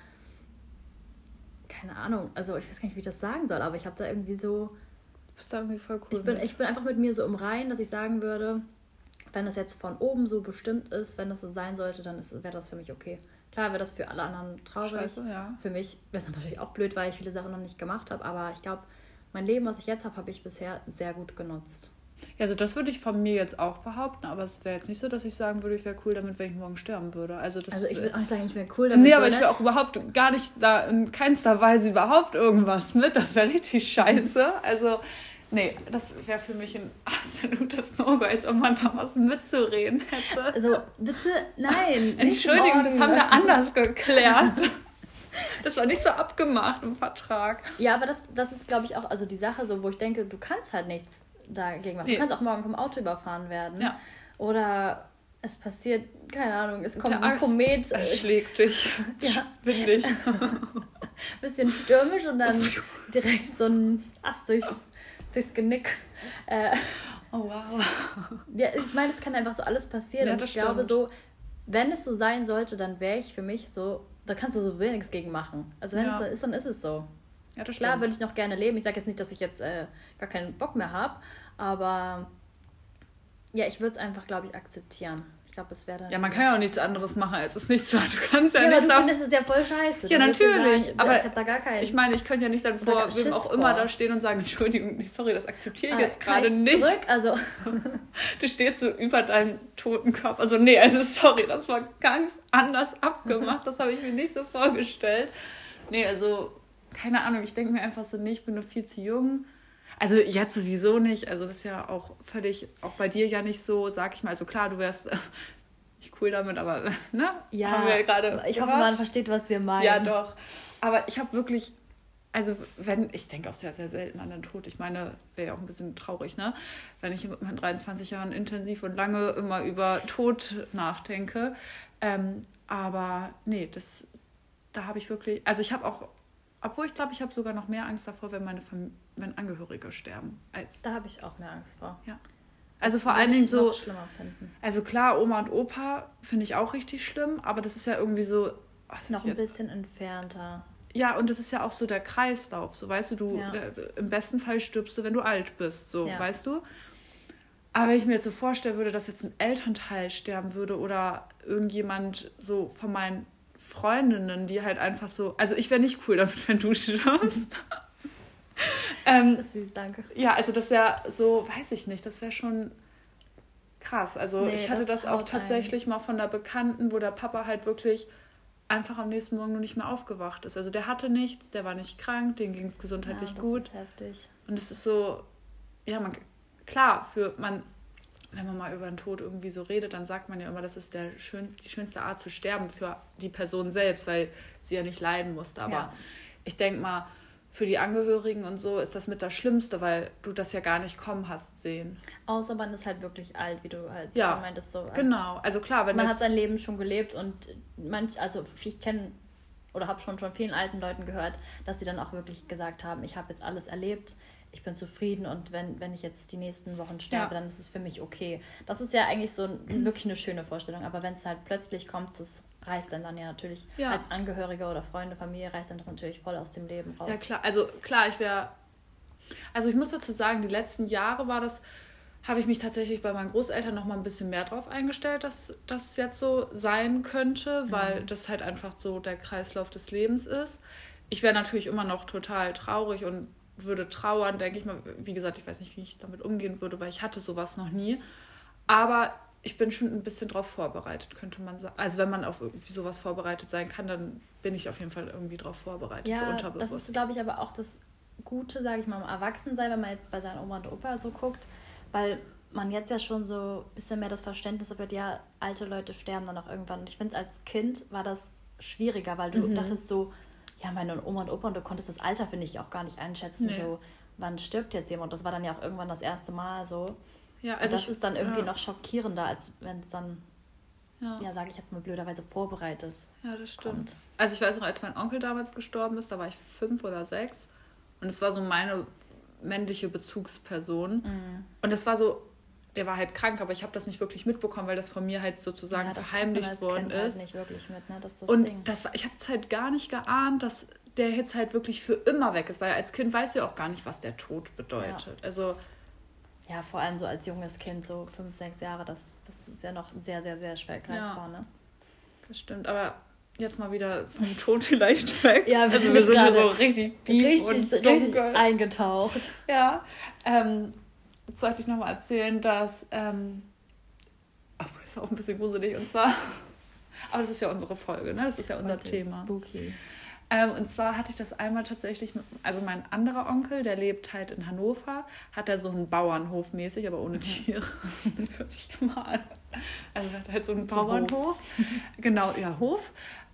keine Ahnung, also ich weiß gar nicht, wie ich das sagen soll, aber ich habe da irgendwie so. Du bist da irgendwie voll cool. Ich bin, ich bin einfach mit mir so im Reinen, dass ich sagen würde, wenn das jetzt von oben so bestimmt ist, wenn das so sein sollte, dann wäre das für mich okay. Klar wäre das für alle anderen traurig. Scheiße, ja. Für mich wäre es natürlich auch blöd, weil ich viele Sachen noch nicht gemacht habe, aber ich glaube, mein Leben, was ich jetzt habe, habe ich bisher sehr gut genutzt. Ja, also das würde ich von mir jetzt auch behaupten, aber es wäre jetzt nicht so, dass ich sagen würde, ich wäre cool damit, wenn ich morgen sterben würde. Also, das, also ich würde auch nicht sagen, ich wäre cool damit. Nee, aber so, ich wäre auch überhaupt gar nicht da in keinster Weise überhaupt irgendwas mit. Das wäre richtig scheiße. Also, nee, das wäre für mich ein absolutes No-Go, als ob man da was mitzureden hätte. Also, bitte, nein. Entschuldigung, das haben wir anders geklärt. Das war nicht so abgemacht im Vertrag. Ja, aber das, das ist, glaube ich, auch also die Sache, so, wo ich denke, du kannst halt nichts dagegen machen. Nee. Du kannst auch morgen vom Auto überfahren werden. Ja. Oder es passiert, keine Ahnung, es kommt ein Komet. schlägt dich. ja. Windig. Bisschen stürmisch und dann direkt so ein Ast durchs, durchs Genick. Äh, oh wow. Ja, ich meine, es kann einfach so alles passieren. Ja, und ich stimmt. glaube so, wenn es so sein sollte, dann wäre ich für mich so, da kannst du so wenig gegen machen. Also wenn ja. es so ist, dann ist es so. Ja, das Klar würde ich noch gerne leben. Ich sage jetzt nicht, dass ich jetzt äh, gar keinen Bock mehr habe, aber ja, ich würde es einfach, glaube ich, akzeptieren. Ich glaube, es wäre dann. Ja, man kann ja auch nichts anderes machen, als es nicht zu Du kannst ja, ja nicht. Aber du findest es ja voll scheiße. Ja, natürlich. Sagen, aber ich habe da gar keinen. Ich meine, ich könnte ja nicht dann vor wem auch immer da stehen und sagen, Entschuldigung, sorry, das akzeptiere ich ah, jetzt gerade nicht. Zurück? Also. du stehst so über deinem toten Körper. Also, nee, also sorry, das war ganz anders abgemacht. das habe ich mir nicht so vorgestellt. Nee, also keine Ahnung, ich denke mir einfach so, nee, ich bin noch viel zu jung. Also jetzt sowieso nicht. Also das ist ja auch völlig, auch bei dir ja nicht so, sag ich mal. Also klar, du wärst nicht cool damit, aber ne? Ja, Haben wir gerade ich gehört. hoffe, man versteht, was wir meinen. Ja, doch. Aber ich habe wirklich, also wenn, ich denke auch sehr, sehr selten an den Tod. Ich meine, wäre ja auch ein bisschen traurig, ne? Wenn ich mit meinen 23 Jahren intensiv und lange immer über Tod nachdenke. Ähm, aber nee, das, da habe ich wirklich, also ich habe auch obwohl ich glaube, ich habe sogar noch mehr Angst davor, wenn meine Fam wenn Angehörige sterben. Als da habe ich auch mehr Angst vor. Ja. Also vor allen Dingen so. Also klar, Oma und Opa finde ich auch richtig schlimm, aber das ist ja irgendwie so. Oh, noch ein bisschen entfernter. Ja, und das ist ja auch so der Kreislauf. So weißt du, du ja. der, im besten Fall stirbst du, wenn du alt bist, so, ja. weißt du? Aber wenn ich mir jetzt so vorstellen würde, dass jetzt ein Elternteil sterben würde oder irgendjemand so von meinen Freundinnen, die halt einfach so. Also ich wäre nicht cool damit, wenn du stirbst. ähm, das ist süß, danke. Ja, also das wäre so, weiß ich nicht, das wäre schon krass. Also nee, ich hatte das, das auch tatsächlich ein. mal von einer Bekannten, wo der Papa halt wirklich einfach am nächsten Morgen nur nicht mehr aufgewacht ist. Also der hatte nichts, der war nicht krank, dem ging es gesundheitlich ja, gut. Ist heftig. Und es ist so, ja, man, klar, für man wenn man mal über den Tod irgendwie so redet, dann sagt man ja immer, das ist der schön, die schönste Art zu sterben für die Person selbst, weil sie ja nicht leiden musste. Aber ja. ich denke mal, für die Angehörigen und so ist das mit das Schlimmste, weil du das ja gar nicht kommen hast sehen. Außer man ist halt wirklich alt, wie du halt ja, meintest. So genau, also klar, wenn man hat sein Leben schon gelebt und manch, also ich kenne oder habe schon von vielen alten Leuten gehört, dass sie dann auch wirklich gesagt haben, ich habe jetzt alles erlebt, ich bin zufrieden und wenn, wenn ich jetzt die nächsten Wochen sterbe, ja. dann ist es für mich okay. Das ist ja eigentlich so ein, wirklich eine schöne Vorstellung, aber wenn es halt plötzlich kommt, das reißt dann dann ja natürlich ja. als Angehörige oder Freunde, Familie, reißt dann das natürlich voll aus dem Leben raus. Ja klar, also klar, ich wäre, also ich muss dazu sagen, die letzten Jahre war das, habe ich mich tatsächlich bei meinen Großeltern noch mal ein bisschen mehr drauf eingestellt, dass das jetzt so sein könnte, weil mhm. das halt einfach so der Kreislauf des Lebens ist. Ich wäre natürlich immer noch total traurig und würde trauern, denke ich mal. Wie gesagt, ich weiß nicht, wie ich damit umgehen würde, weil ich hatte sowas noch nie. Aber ich bin schon ein bisschen darauf vorbereitet, könnte man sagen. Also wenn man auf irgendwie sowas vorbereitet sein kann, dann bin ich auf jeden Fall irgendwie darauf vorbereitet, ja, so unterbewusst. Das ist, glaube ich, aber auch das Gute, sage ich mal, im Erwachsensein, wenn man jetzt bei seinen Oma und Opa so guckt, weil man jetzt ja schon so ein bisschen mehr das Verständnis wird, ja, alte Leute sterben dann auch irgendwann. Und ich finde, als Kind war das schwieriger, weil du mhm. dachtest so, ja, meine Oma und Opa, und du konntest das Alter, finde ich, auch gar nicht einschätzen. Nee. So, wann stirbt jetzt jemand? Das war dann ja auch irgendwann das erste Mal so. Ja, also und das ich, ist dann irgendwie ja. noch schockierender, als wenn es dann, ja, ja sage ich jetzt mal blöderweise, vorbereitet Ja, das stimmt. Kommt. Also ich weiß noch, als mein Onkel damals gestorben ist, da war ich fünf oder sechs. Und es war so meine männliche Bezugsperson. Mhm. Und das war so, der war halt krank, aber ich habe das nicht wirklich mitbekommen, weil das von mir halt sozusagen ja, verheimlicht worden halt ist. Halt mit, ne? das das und Ding. das war, ich habe es halt gar nicht geahnt, dass der jetzt halt wirklich für immer weg ist, weil als Kind weißt du ja auch gar nicht, was der Tod bedeutet. Ja. Also ja, vor allem so als junges Kind, so fünf, sechs Jahre, das, das ist ja noch sehr, sehr, sehr schwer greifbar, ja, ne? Das stimmt, aber jetzt mal wieder vom Tod vielleicht weg. Ja, wir also wir sind so richtig tief richtig, und dunkel. Richtig eingetaucht. Ja, ähm, jetzt sollte ich nochmal erzählen, dass, ähm, oh, das ist auch ein bisschen gruselig, und zwar, aber das ist ja unsere Folge, ne? Das ist ja unser What Thema. Spooky. Ähm, und zwar hatte ich das einmal tatsächlich, mit, also mein anderer Onkel, der lebt halt in Hannover, hat er so einen Bauernhof mäßig, aber ohne mhm. Tiere. Das hört sich immer an. Also hat halt so einen Bauernhof. genau, ja, Hof.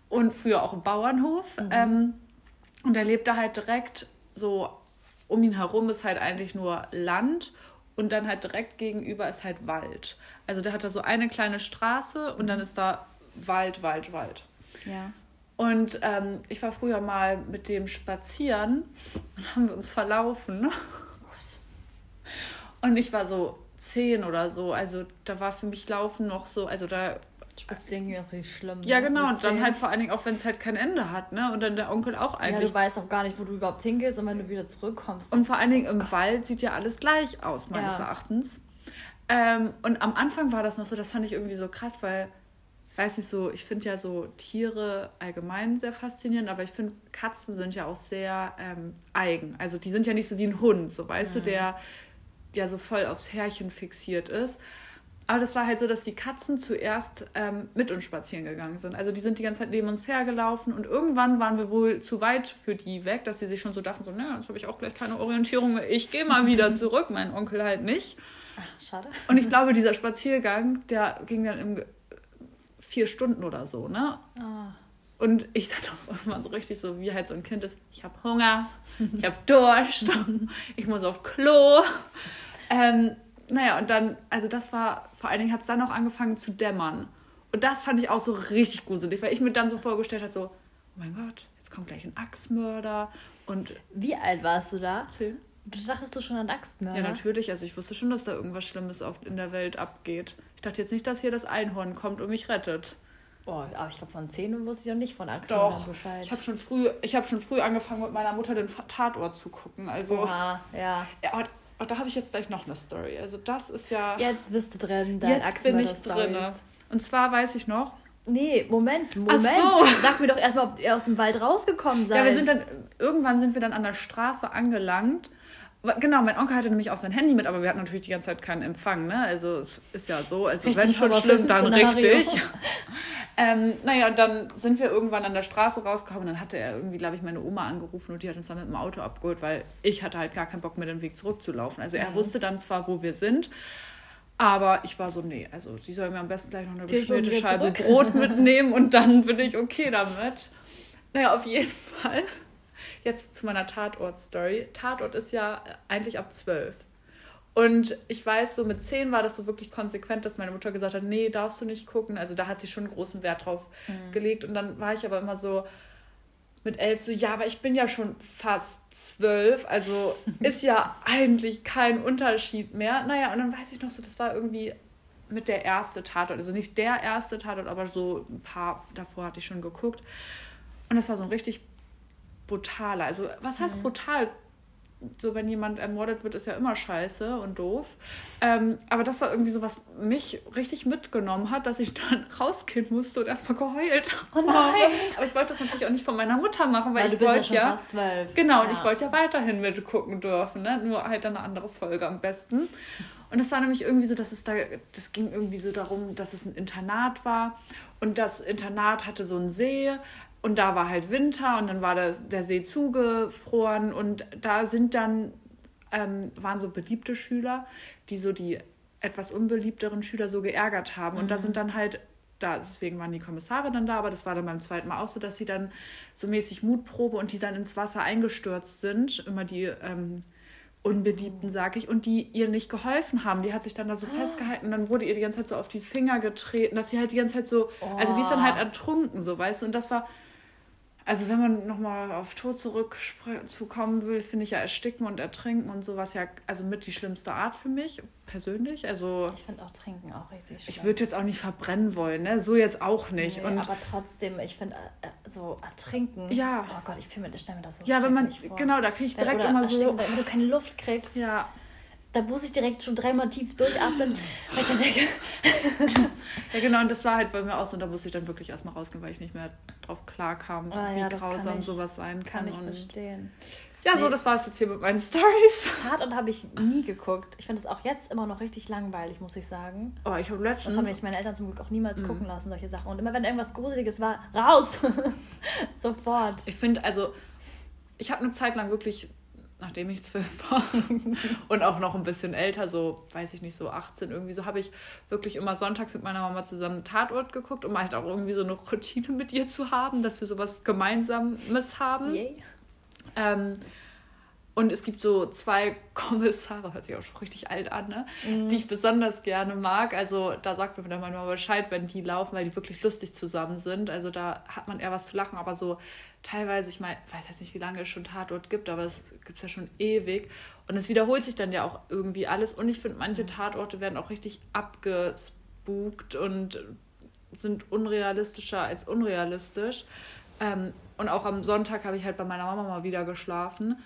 Und früher auch einen Bauernhof. Mhm. Ähm, und er lebt da halt direkt so, um ihn herum ist halt eigentlich nur Land und dann halt direkt gegenüber ist halt Wald. Also der hat da so eine kleine Straße und dann mhm. ist da Wald, Wald, Wald. Ja. Und ähm, ich war früher mal mit dem spazieren und haben wir uns verlaufen. Und ich war so zehn oder so. Also da war für mich Laufen noch so, also da. Spazieren ist richtig schlimm. Ja, ne? genau. Und dann halt vor allen Dingen auch, wenn es halt kein Ende hat, ne? Und dann der Onkel auch eigentlich. Ja, du weißt auch gar nicht, wo du überhaupt hingehst und wenn du wieder zurückkommst. Und vor allen Dingen im Gott. Wald sieht ja alles gleich aus, meines ja. Erachtens. Ähm, und am Anfang war das noch so, das fand ich irgendwie so krass, weil weiß nicht so, ich finde ja so Tiere allgemein sehr faszinierend, aber ich finde Katzen sind ja auch sehr ähm, eigen. Also die sind ja nicht so wie ein Hund, so weißt mhm. du, der ja so voll aufs Härchen fixiert ist. Aber das war halt so, dass die Katzen zuerst ähm, mit uns spazieren gegangen sind. Also die sind die ganze Zeit neben uns hergelaufen und irgendwann waren wir wohl zu weit für die weg, dass sie sich schon so dachten, so, naja, jetzt habe ich auch gleich keine Orientierung mehr. Ich gehe mal wieder zurück, mein Onkel halt nicht. Ach, schade. Und ich glaube, dieser Spaziergang, der ging dann im vier Stunden oder so, ne? Oh. Und ich dachte auch irgendwann so richtig so, wie halt so ein Kind ist, ich habe Hunger, ich habe Durst, ich muss auf Klo. Ähm, naja, und dann, also das war, vor allen Dingen hat es dann auch angefangen zu dämmern. Und das fand ich auch so richtig gruselig, weil ich mir dann so vorgestellt habe, so, oh mein Gott, jetzt kommt gleich ein Axtmörder und... Wie alt warst du da? Zehn. Du dachtest du schon an Axtmörder? Ja, natürlich. Also ich wusste schon, dass da irgendwas Schlimmes oft in der Welt abgeht. Ich dachte jetzt nicht, dass hier das Einhorn kommt und mich rettet. Oh, aber ich glaube, von zehn wusste ich noch nicht von Axtmördern Doch. Bescheid. Ich habe schon, früh, hab schon früh angefangen, mit meiner Mutter den Tatort zu gucken. Also, Oha, ja. ja aber da habe ich jetzt gleich noch eine Story. Also das ist ja... Jetzt bist du drin, dein Jetzt bin ich drin. Und zwar weiß ich noch... Nee, Moment, Moment. So. Sag mir doch erstmal, ob ihr aus dem Wald rausgekommen seid. Ja, wir sind dann... Irgendwann sind wir dann an der Straße angelangt Genau, mein Onkel hatte nämlich auch sein Handy mit, aber wir hatten natürlich die ganze Zeit keinen Empfang, ne? Also ist ja so, also richtig wenn schon schlimm, dann richtig. ähm, naja, und dann sind wir irgendwann an der Straße rausgekommen dann hatte er irgendwie, glaube ich, meine Oma angerufen und die hat uns dann mit dem Auto abgeholt, weil ich hatte halt gar keinen Bock mehr den Weg zurückzulaufen. Also er mhm. wusste dann zwar, wo wir sind, Aber ich war so, nee, also sie soll mir am besten gleich noch eine geschmierte Scheibe zurück. Brot mitnehmen und dann bin ich okay damit. Naja, auf jeden Fall. Jetzt zu meiner Tatort-Story. Tatort ist ja eigentlich ab zwölf. Und ich weiß, so mit zehn war das so wirklich konsequent, dass meine Mutter gesagt hat, nee, darfst du nicht gucken. Also da hat sie schon großen Wert drauf mhm. gelegt. Und dann war ich aber immer so mit elf so, ja, aber ich bin ja schon fast zwölf. Also ist ja eigentlich kein Unterschied mehr. Naja, und dann weiß ich noch so, das war irgendwie mit der erste Tatort. Also nicht der erste Tatort, aber so ein paar davor hatte ich schon geguckt. Und das war so ein richtig brutaler. Also was heißt mhm. brutal? So wenn jemand ermordet wird, ist ja immer scheiße und doof. Ähm, aber das war irgendwie so, was mich richtig mitgenommen hat, dass ich dann rausgehen musste und erstmal geheult Oh nein! Aber ich wollte das natürlich auch nicht von meiner Mutter machen, weil, weil ich wollte ja, ja fast zwölf. Genau, ja. und ich wollte ja weiterhin mitgucken dürfen, ne? nur halt eine andere Folge am besten. Und das war nämlich irgendwie so, dass es da, das ging irgendwie so darum, dass es ein Internat war und das Internat hatte so einen See und da war halt Winter und dann war das, der See zugefroren und da sind dann, ähm, waren so beliebte Schüler, die so die etwas unbeliebteren Schüler so geärgert haben. Mhm. Und da mhm. sind dann halt, da, deswegen waren die Kommissare dann da, aber das war dann beim zweiten Mal auch so, dass sie dann so mäßig Mutprobe und die dann ins Wasser eingestürzt sind, immer die ähm, Unbeliebten, sag ich, und die ihr nicht geholfen haben. Die hat sich dann da so oh. festgehalten und dann wurde ihr die ganze Zeit so auf die Finger getreten, dass sie halt die ganze Zeit so, oh. also die ist dann halt ertrunken, so, weißt du, und das war also wenn man nochmal auf Tod zurückzukommen will, finde ich ja Ersticken und Ertrinken und sowas ja also mit die schlimmste Art für mich persönlich. Also ich finde auch Trinken auch richtig schlimm. Ich würde jetzt auch nicht verbrennen wollen, ne? So jetzt auch nicht. Nee, und aber trotzdem, ich finde äh, so Ertrinken. Ja. Oh Gott, ich fühle mir, stelle mir das so Ja, wenn man vor. genau, da kriege ich direkt oder immer so. Wenn du keine Luft kriegst. Ja da muss ich direkt schon dreimal tief durchatmen, weil ich dann denke. ja, genau, und das war halt bei mir auch so, und da musste ich dann wirklich erstmal rausgehen, weil ich nicht mehr drauf klar kam, ah, wie ja, grausam ich, sowas sein kann. Kann ich und verstehen. Ja, nee. so, das war es jetzt hier mit meinen Stories. Tatort habe ich nie geguckt. Ich finde es auch jetzt immer noch richtig langweilig, muss ich sagen. Oh, ich habe letztens... Das haben mich meine Eltern zum Glück auch niemals mhm. gucken lassen, solche Sachen. Und immer wenn irgendwas Gruseliges war, raus! Sofort. Ich finde, also, ich habe eine Zeit lang wirklich nachdem ich zwölf war und auch noch ein bisschen älter, so weiß ich nicht, so 18 irgendwie, so habe ich wirklich immer sonntags mit meiner Mama zusammen Tatort geguckt, um halt auch irgendwie so eine Routine mit ihr zu haben, dass wir sowas Gemeinsames haben. Yay. Ähm, und es gibt so zwei Kommissare, hört sich auch schon richtig alt an, ne? Mhm. die ich besonders gerne mag. Also da sagt mir dann mal Bescheid, wenn die laufen, weil die wirklich lustig zusammen sind. Also da hat man eher was zu lachen, aber so teilweise, ich meine, weiß jetzt nicht, wie lange es schon Tatort gibt, aber es gibt es ja schon ewig. Und es wiederholt sich dann ja auch irgendwie alles. Und ich finde, manche mhm. Tatorte werden auch richtig abgespukt und sind unrealistischer als unrealistisch. Ähm, und auch am Sonntag habe ich halt bei meiner Mama mal wieder geschlafen.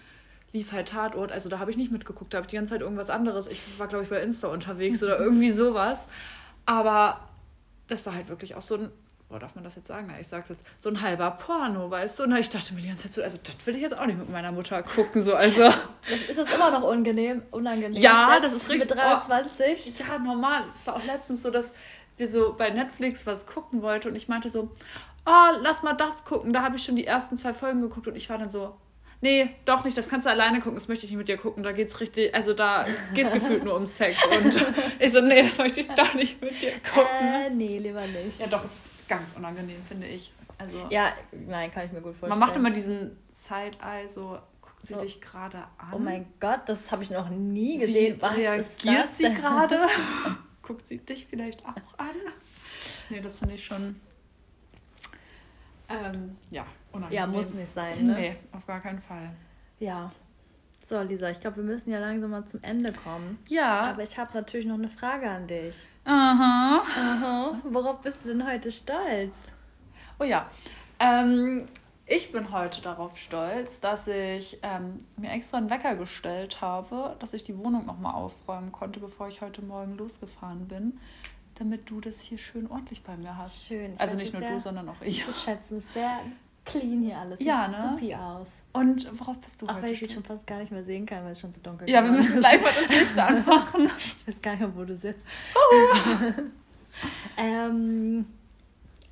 Lief halt Tatort, also da habe ich nicht mitgeguckt, da habe ich die ganze Zeit irgendwas anderes. Ich war, glaube ich, bei Insta unterwegs oder irgendwie sowas. Aber das war halt wirklich auch so ein oh, darf man das jetzt sagen? Na, ich sag's jetzt, so ein halber Porno, weißt du? Und ich dachte mir die ganze Zeit so, also das will ich jetzt auch nicht mit meiner Mutter gucken, so, also. Das, ist das immer noch unangenehm? unangenehm ja, das ist richtig. Mit 23? Oh, ja, normal. Es war auch letztens so, dass wir so bei Netflix was gucken wollten und ich meinte so, oh, lass mal das gucken. Da habe ich schon die ersten zwei Folgen geguckt und ich war dann so, nee, doch nicht, das kannst du alleine gucken, das möchte ich nicht mit dir gucken. Da geht's richtig, also da geht's gefühlt nur um Sex. Und ich so, nee, das möchte ich doch nicht mit dir gucken. Äh, nee, lieber nicht. Ja, doch, es ist ganz unangenehm, finde ich. Also, ja, nein, kann ich mir gut vorstellen. Man macht immer diesen Side-Eye, so guckt sie so. dich gerade an. Oh mein Gott, das habe ich noch nie gesehen. Wie Was reagiert sie gerade? guckt sie dich vielleicht auch an? Nee, das finde ich schon. Ähm, ja, unangenehm. Ja, muss nicht sein, ne? Nee, auf gar keinen Fall. Ja. So, Lisa, ich glaube, wir müssen ja langsam mal zum Ende kommen. Ja. Aber ich habe natürlich noch eine Frage an dich. Aha. Aha. Worauf bist du denn heute stolz? Oh ja. Ähm, ich bin heute darauf stolz, dass ich ähm, mir extra einen Wecker gestellt habe, dass ich die Wohnung nochmal aufräumen konnte, bevor ich heute Morgen losgefahren bin, damit du das hier schön ordentlich bei mir hast. Schön. Ich also nicht nur du, sondern auch ich. Zu schätzen, sehr clean hier alles. Ja, ne? Supi aus. Und worauf bist du Ach, heute? weil ich dich schon fast gar nicht mehr sehen kann, weil es schon zu dunkel ist. Ja, wir müssen gleich mal das Licht anmachen. ich weiß gar nicht mehr, wo du sitzt. Ähm,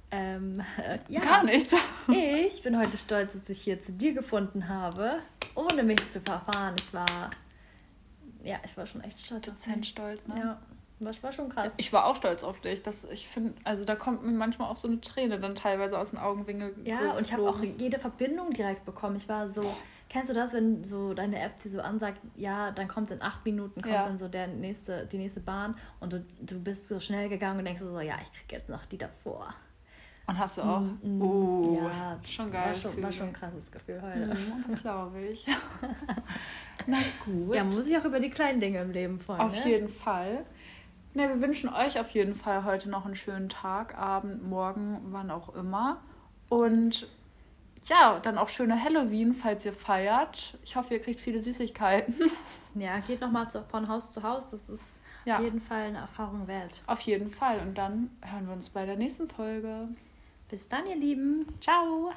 ähm, äh, ja. Gar nichts. ich bin heute stolz, dass ich hier zu dir gefunden habe, ohne mich zu verfahren. Ich war, ja, ich war schon echt stolz. Dezent stolz, ne? Ja. Das war schon krass. Ich war auch stolz auf dich. Das, ich finde, also da kommt mir manchmal auch so eine Träne dann teilweise aus den Augenwinkeln. Ja, und ich habe auch jede Verbindung direkt bekommen. Ich war so, kennst du das, wenn so deine App dir so ansagt, ja, dann kommt in acht Minuten kommt ja. dann so der nächste, die nächste Bahn und du, du bist so schnell gegangen und denkst so, ja, ich krieg jetzt noch die davor. Und hast du auch? Mm, mm, oh, ja, schon geil. War schon, war schon ein krasses Gefühl heute. Mm, das glaube ich. Na gut. Ja, muss ich auch über die kleinen Dinge im Leben freuen. Auf ne? jeden Fall. Ne, wir wünschen euch auf jeden Fall heute noch einen schönen Tag, Abend, Morgen, wann auch immer. Und ja, dann auch schöne Halloween, falls ihr feiert. Ich hoffe, ihr kriegt viele Süßigkeiten. Ja, geht nochmal von Haus zu Haus. Das ist ja. auf jeden Fall eine Erfahrung wert. Auf jeden Fall. Und dann hören wir uns bei der nächsten Folge. Bis dann, ihr Lieben. Ciao.